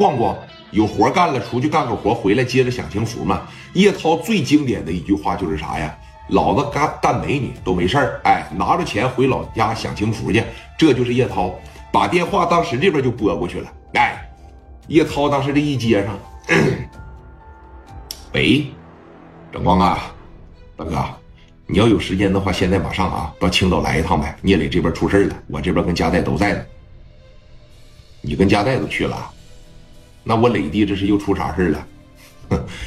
逛逛，有活干了，出去干个活，回来接着享清福嘛。叶涛最经典的一句话就是啥呀？老子干干美女都没事儿，哎，拿着钱回老家享清福去，这就是叶涛。把电话当时这边就拨过去了，哎，叶涛当时这一接上，喂，整光啊，大哥，你要有时间的话，现在马上啊，到青岛来一趟呗。聂磊这边出事了，我这边跟加代都在呢。你跟加代都去了，那我磊弟这是又出啥事了？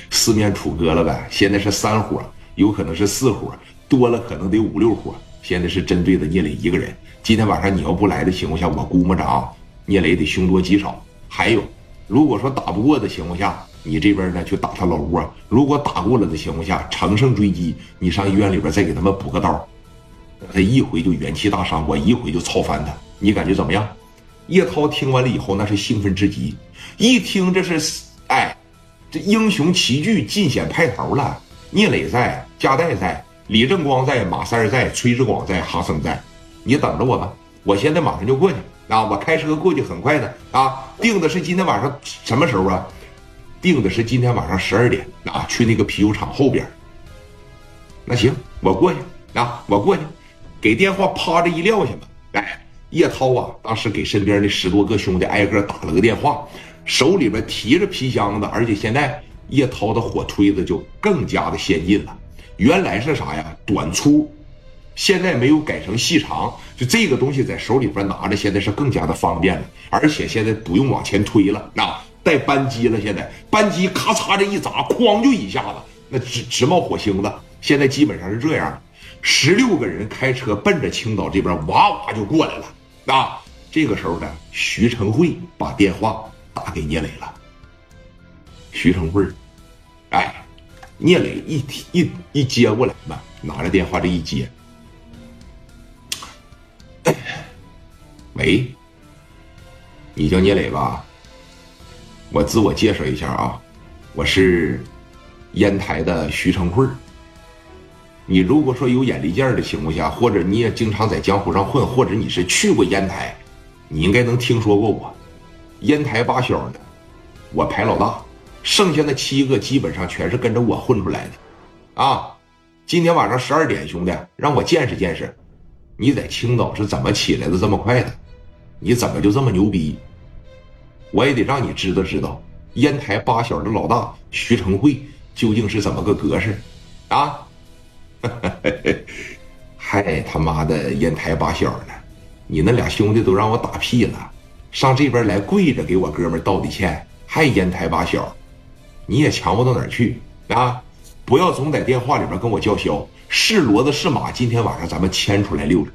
四面楚歌了呗。现在是三伙，有可能是四伙，多了可能得五六伙。现在是针对的聂磊一个人。今天晚上你要不来的情况下，我估摸着啊，聂磊得凶多吉少。还有，如果说打不过的情况下，你这边呢去打他老窝；如果打过了的情况下，乘胜追击，你上医院里边再给他们补个刀，他一回就元气大伤，我一回就操翻他。你感觉怎么样？叶涛听完了以后，那是兴奋至极。一听这是，哎，这英雄齐聚，尽显派头了。聂磊在，加代在，李正光在，马三在，崔志广在，哈森在。你等着我吧，我现在马上就过去啊！我开车过去，很快的啊。定的是今天晚上什么时候啊？定的是今天晚上十二点啊，去那个啤酒厂后边。那行，我过去啊，我过去，给电话趴着一撂下吧。哎。叶涛啊，当时给身边的十多个兄弟挨个打了个电话，手里边提着皮箱子，而且现在叶涛的火推子就更加的先进了。原来是啥呀？短粗，现在没有改成细长，就这个东西在手里边拿着，现在是更加的方便了。而且现在不用往前推了，那带扳机了。现在扳机咔嚓这一砸，哐就一下子，那直直冒火星子。现在基本上是这样，十六个人开车奔着青岛这边哇哇就过来了。啊，这个时候呢，徐成慧把电话打给聂磊了。徐成慧，哎，聂磊一提一一接过来嘛，拿着电话这一接，喂，你叫聂磊吧？我自我介绍一下啊，我是烟台的徐成慧。你如果说有眼力见儿的情况下，或者你也经常在江湖上混，或者你是去过烟台，你应该能听说过我。烟台八小的，我排老大，剩下的七个基本上全是跟着我混出来的。啊，今天晚上十二点，兄弟，让我见识见识，你在青岛是怎么起来的这么快的？你怎么就这么牛逼？我也得让你知道知道，烟台八小的老大徐成慧究竟是怎么个格式啊？还他妈的烟台八小呢！你那俩兄弟都让我打屁了，上这边来跪着给我哥们道的歉，还烟台八小，你也强不到哪儿去啊！不要总在电话里边跟我叫嚣，是骡子是马，今天晚上咱们牵出来溜溜，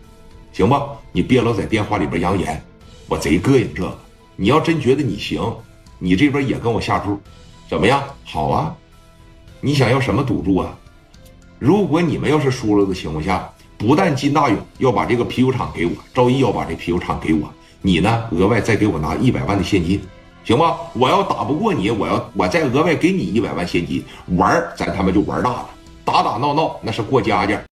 行吧？你别老在电话里边扬言，我贼膈应这个。你要真觉得你行，你这边也跟我下注，怎么样？好啊，你想要什么赌注啊？如果你们要是输了的情况下，不但金大勇要把这个啤酒厂给我，赵毅要把这啤酒厂给我，你呢额外再给我拿一百万的现金，行吗？我要打不过你，我要我再额外给你一百万现金，玩咱他妈就玩大了，打打闹闹那是过家家。